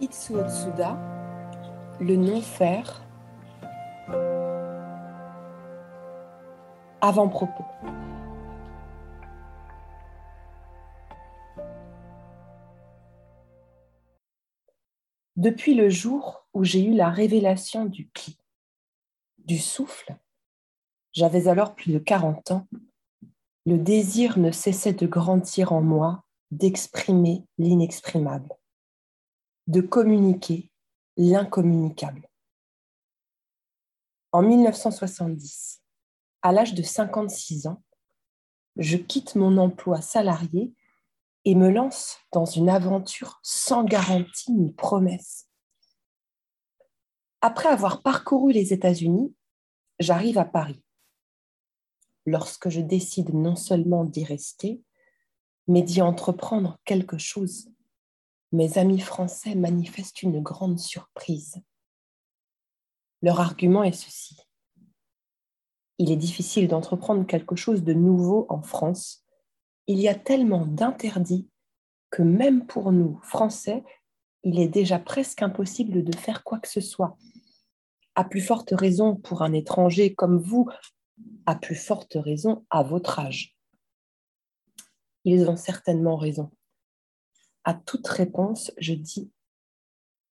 Itsuo Tsuda, le non-faire, avant-propos. Depuis le jour où j'ai eu la révélation du pli, du souffle, j'avais alors plus de 40 ans, le désir ne cessait de grandir en moi, d'exprimer l'inexprimable de communiquer l'incommunicable. En 1970, à l'âge de 56 ans, je quitte mon emploi salarié et me lance dans une aventure sans garantie ni promesse. Après avoir parcouru les États-Unis, j'arrive à Paris. Lorsque je décide non seulement d'y rester, mais d'y entreprendre quelque chose mes amis français manifestent une grande surprise. Leur argument est ceci. Il est difficile d'entreprendre quelque chose de nouveau en France. Il y a tellement d'interdits que même pour nous, Français, il est déjà presque impossible de faire quoi que ce soit. À plus forte raison pour un étranger comme vous, plus forte raison à votre âge. Ils ont certainement raison à toute réponse, je dis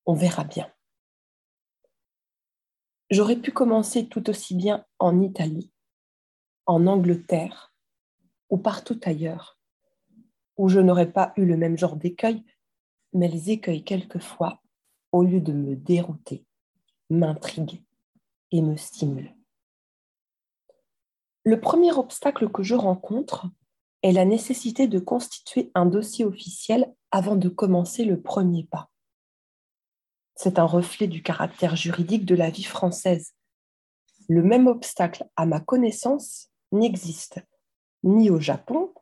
on verra bien. J'aurais pu commencer tout aussi bien en Italie, en Angleterre ou partout ailleurs, où je n'aurais pas eu le même genre d'écueil, mais les écueils quelquefois, au lieu de me dérouter, m'intriguent et me stimulent. Le premier obstacle que je rencontre est la nécessité de constituer un dossier officiel avant de commencer le premier pas. C'est un reflet du caractère juridique de la vie française. Le même obstacle, à ma connaissance, n'existe ni au Japon.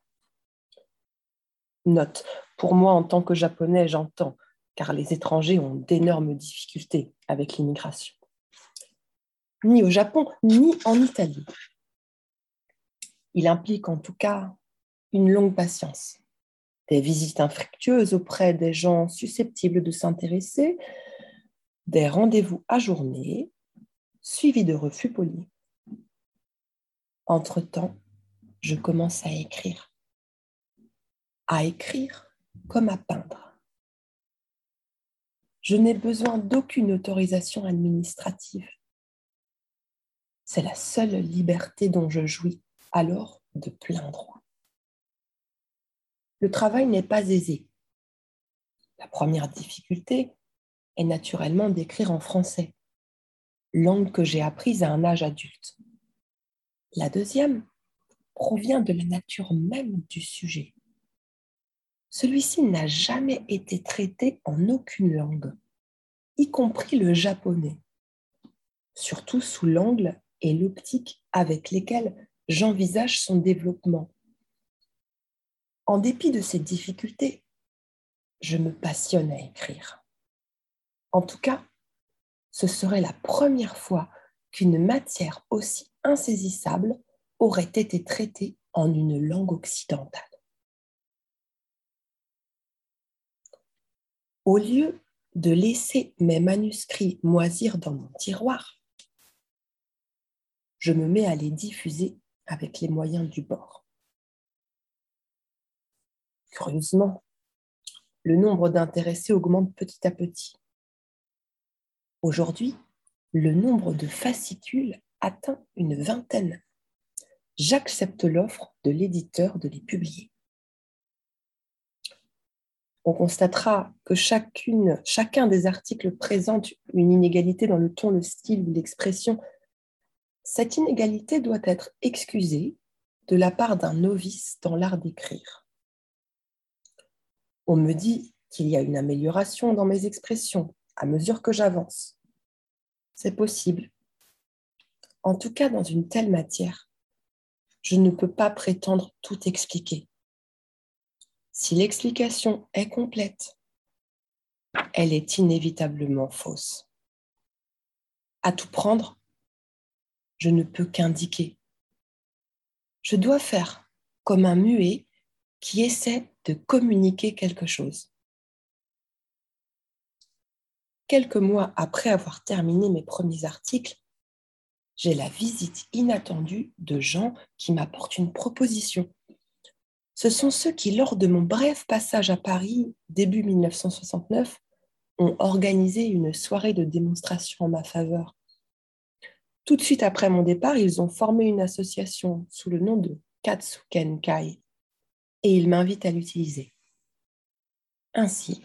Note, pour moi en tant que japonais, j'entends, car les étrangers ont d'énormes difficultés avec l'immigration. Ni au Japon, ni en Italie. Il implique en tout cas une longue patience des visites infructueuses auprès des gens susceptibles de s'intéresser, des rendez-vous ajournés, suivis de refus polis. Entre-temps, je commence à écrire. À écrire comme à peindre. Je n'ai besoin d'aucune autorisation administrative. C'est la seule liberté dont je jouis alors de plein droit le travail n'est pas aisé. La première difficulté est naturellement d'écrire en français, langue que j'ai apprise à un âge adulte. La deuxième provient de la nature même du sujet. Celui-ci n'a jamais été traité en aucune langue, y compris le japonais, surtout sous l'angle et l'optique avec lesquels j'envisage son développement en dépit de ces difficultés, je me passionne à écrire. En tout cas, ce serait la première fois qu'une matière aussi insaisissable aurait été traitée en une langue occidentale. Au lieu de laisser mes manuscrits moisir dans mon tiroir, je me mets à les diffuser avec les moyens du bord. Curieusement, le nombre d'intéressés augmente petit à petit. Aujourd'hui, le nombre de fascicules atteint une vingtaine. J'accepte l'offre de l'éditeur de les publier. On constatera que chacune, chacun des articles présente une inégalité dans le ton, le style ou l'expression. Cette inégalité doit être excusée de la part d'un novice dans l'art d'écrire. On me dit qu'il y a une amélioration dans mes expressions à mesure que j'avance. C'est possible. En tout cas, dans une telle matière, je ne peux pas prétendre tout expliquer. Si l'explication est complète, elle est inévitablement fausse. À tout prendre, je ne peux qu'indiquer. Je dois faire comme un muet qui essaie de communiquer quelque chose. Quelques mois après avoir terminé mes premiers articles, j'ai la visite inattendue de gens qui m'apportent une proposition. Ce sont ceux qui, lors de mon bref passage à Paris, début 1969, ont organisé une soirée de démonstration en ma faveur. Tout de suite après mon départ, ils ont formé une association sous le nom de Katsuken Kai et ils m'invitent à l'utiliser. Ainsi,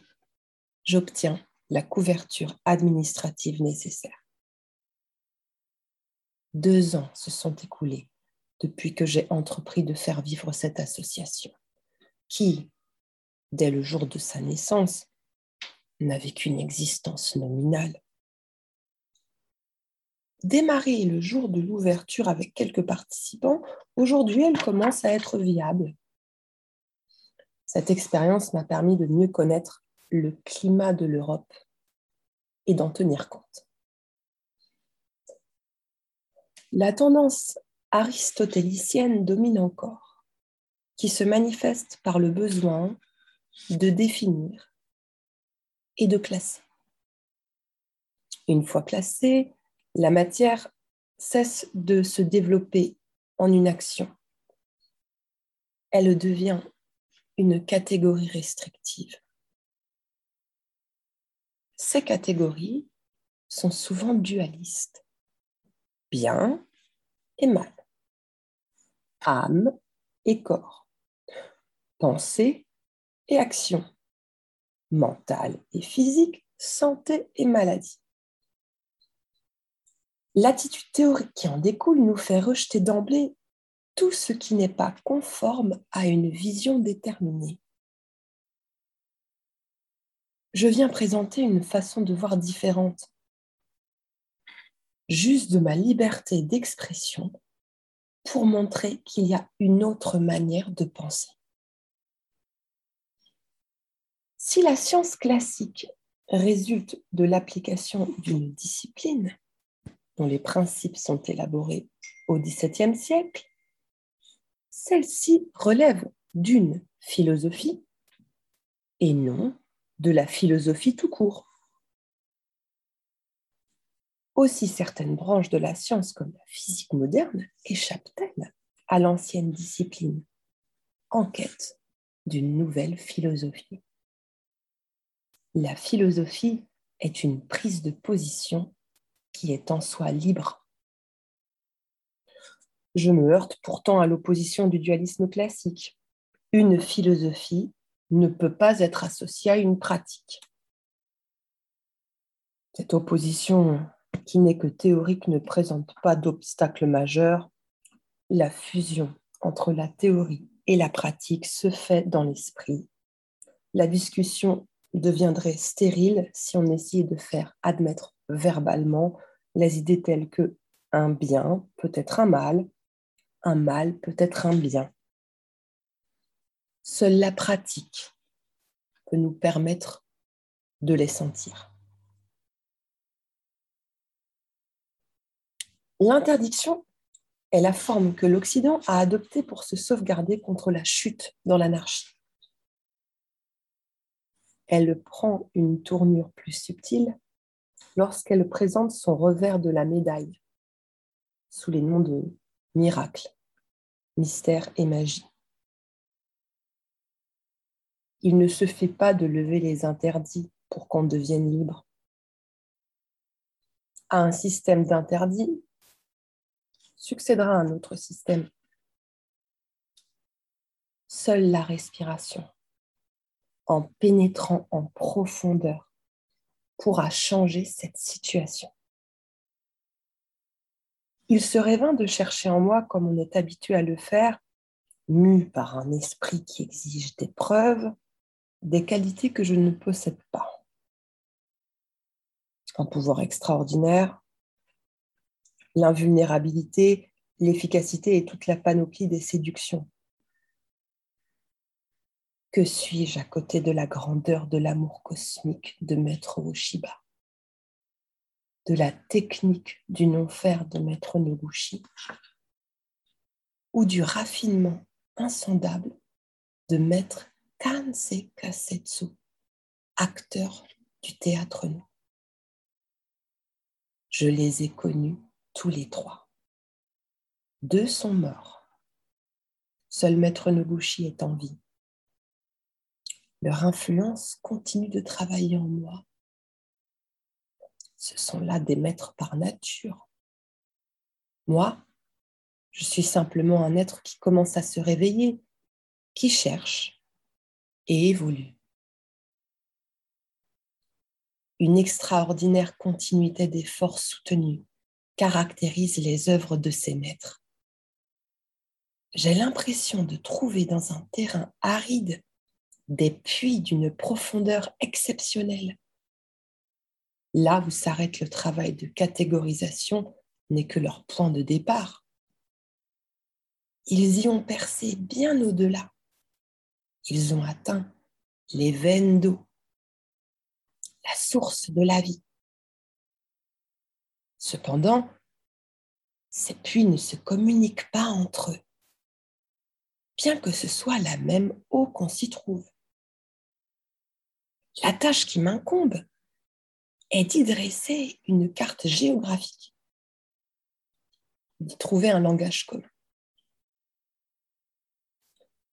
j'obtiens la couverture administrative nécessaire. Deux ans se sont écoulés depuis que j'ai entrepris de faire vivre cette association, qui, dès le jour de sa naissance, n'avait qu'une existence nominale. Démarrée le jour de l'ouverture avec quelques participants, aujourd'hui elle commence à être viable. Cette expérience m'a permis de mieux connaître le climat de l'Europe et d'en tenir compte. La tendance aristotélicienne domine encore, qui se manifeste par le besoin de définir et de classer. Une fois classée, la matière cesse de se développer en une action. Elle devient une catégorie restrictive. Ces catégories sont souvent dualistes bien et mal, âme et corps, pensée et action, mentale et physique, santé et maladie. L'attitude théorique qui en découle nous fait rejeter d'emblée tout ce qui n'est pas conforme à une vision déterminée. Je viens présenter une façon de voir différente juste de ma liberté d'expression pour montrer qu'il y a une autre manière de penser. Si la science classique résulte de l'application d'une discipline dont les principes sont élaborés au XVIIe siècle, celle-ci relève d'une philosophie et non de la philosophie tout court. Aussi certaines branches de la science comme la physique moderne échappent-elles à l'ancienne discipline, en quête d'une nouvelle philosophie. La philosophie est une prise de position qui est en soi libre. Je me heurte pourtant à l'opposition du dualisme classique. Une philosophie ne peut pas être associée à une pratique. Cette opposition qui n'est que théorique, ne présente pas d'obstacle majeur. La fusion entre la théorie et la pratique se fait dans l'esprit. La discussion deviendrait stérile si on essayait de faire admettre verbalement les idées telles que un bien peut être un mal, un mal peut être un bien. Seule la pratique peut nous permettre de les sentir. L'interdiction est la forme que l'Occident a adoptée pour se sauvegarder contre la chute dans l'anarchie. Elle prend une tournure plus subtile lorsqu'elle présente son revers de la médaille sous les noms de miracle, mystère et magie. Il ne se fait pas de lever les interdits pour qu'on devienne libre. À un système d'interdits, succédera un autre système. Seule la respiration, en pénétrant en profondeur, pourra changer cette situation. Il serait vain de chercher en moi, comme on est habitué à le faire, mu par un esprit qui exige des preuves, des qualités que je ne possède pas. Un pouvoir extraordinaire, l'invulnérabilité, l'efficacité et toute la panoplie des séductions. Que suis-je à côté de la grandeur de l'amour cosmique de Maître Oshiba, de la technique du non-faire de Maître Noguchi, ou du raffinement insondable de maître Kansei Kasetsu, acteur du théâtre no. Je les ai connus tous les trois. Deux sont morts. Seul maître Nobushi est en vie. Leur influence continue de travailler en moi. Ce sont là des maîtres par nature. Moi, je suis simplement un être qui commence à se réveiller, qui cherche et évolue. Une extraordinaire continuité d'efforts soutenus caractérise les œuvres de ces maîtres. J'ai l'impression de trouver dans un terrain aride des puits d'une profondeur exceptionnelle. Là où s'arrête le travail de catégorisation n'est que leur point de départ. Ils y ont percé bien au-delà. Ils ont atteint les veines d'eau, la source de la vie. Cependant, ces puits ne se communiquent pas entre eux, bien que ce soit la même eau qu'on s'y trouve. La tâche qui m'incombe est d'y dresser une carte géographique, d'y trouver un langage commun.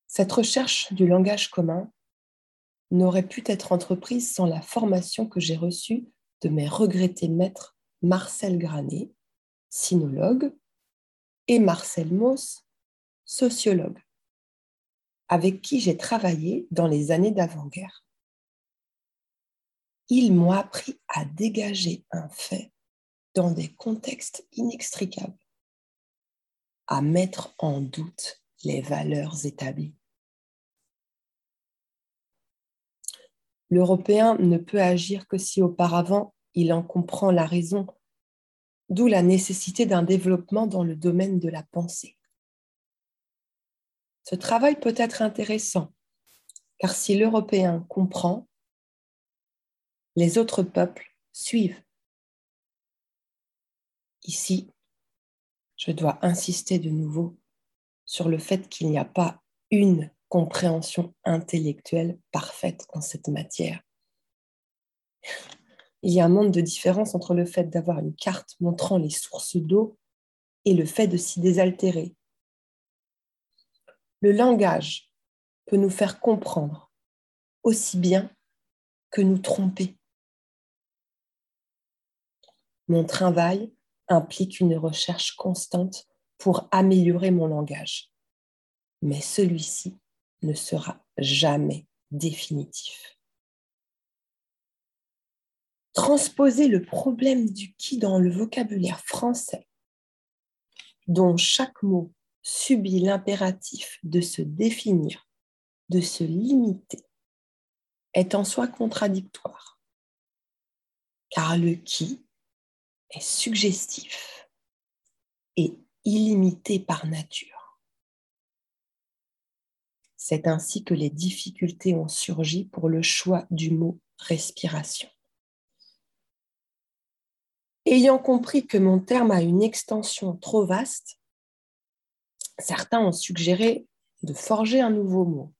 Cette recherche du langage commun n'aurait pu être entreprise sans la formation que j'ai reçue de mes regrettés maîtres Marcel Granet, sinologue, et Marcel Mauss, sociologue, avec qui j'ai travaillé dans les années d'avant-guerre. Ils m'ont appris à dégager un fait dans des contextes inextricables, à mettre en doute les valeurs établies. L'Européen ne peut agir que si auparavant il en comprend la raison, d'où la nécessité d'un développement dans le domaine de la pensée. Ce travail peut être intéressant, car si l'Européen comprend, les autres peuples suivent. Ici, je dois insister de nouveau sur le fait qu'il n'y a pas une compréhension intellectuelle parfaite en cette matière. Il y a un monde de différence entre le fait d'avoir une carte montrant les sources d'eau et le fait de s'y désaltérer. Le langage peut nous faire comprendre aussi bien que nous tromper. Mon travail implique une recherche constante pour améliorer mon langage, mais celui-ci ne sera jamais définitif. Transposer le problème du qui dans le vocabulaire français, dont chaque mot subit l'impératif de se définir, de se limiter, est en soi contradictoire, car le qui est suggestif et illimité par nature. C'est ainsi que les difficultés ont surgi pour le choix du mot respiration. Ayant compris que mon terme a une extension trop vaste, certains ont suggéré de forger un nouveau mot.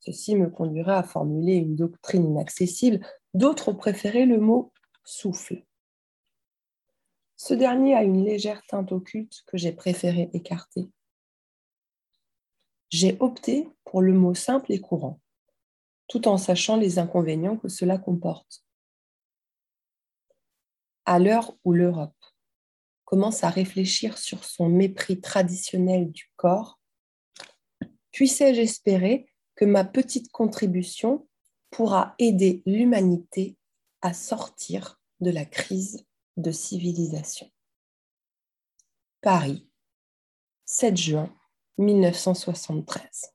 Ceci me conduira à formuler une doctrine inaccessible. D'autres ont préféré le mot souffle. Ce dernier a une légère teinte occulte que j'ai préféré écarter j'ai opté pour le mot simple et courant, tout en sachant les inconvénients que cela comporte. À l'heure où l'Europe commence à réfléchir sur son mépris traditionnel du corps, puissais-je espérer que ma petite contribution pourra aider l'humanité à sortir de la crise de civilisation. Paris, 7 juin 1973.